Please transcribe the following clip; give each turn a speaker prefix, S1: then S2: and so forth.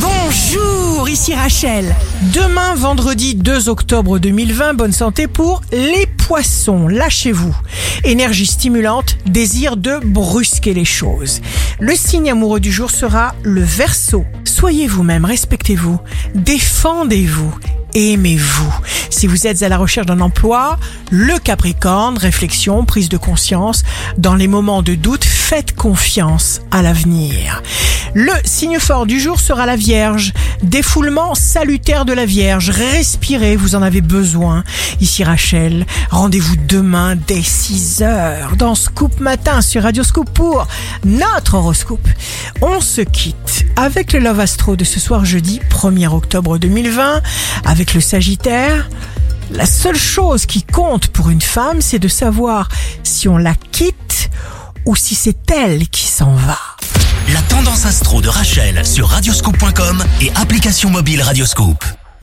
S1: Bonjour, ici Rachel. Demain, vendredi 2 octobre 2020, bonne santé pour les poissons. Lâchez-vous. Énergie stimulante, désir de brusquer les choses. Le signe amoureux du jour sera le verso. Soyez vous-même, respectez-vous, défendez-vous aimez-vous. Si vous êtes à la recherche d'un emploi, le Capricorne, réflexion, prise de conscience, dans les moments de doute, faites confiance à l'avenir. Le signe fort du jour sera la Vierge. Défoulement salutaire de la Vierge. Respirez, vous en avez besoin. Ici Rachel, rendez-vous demain dès 6 heures dans Scoop Matin sur Radio Scoop pour notre horoscope. On se quitte avec le Love Astro de ce soir jeudi 1er octobre 2020 avec le Sagittaire. La seule chose qui compte pour une femme, c'est de savoir si on la quitte ou si c'est elle qui s'en va.
S2: La tendance astro de Rachel sur radioscope.com et application mobile Radioscope.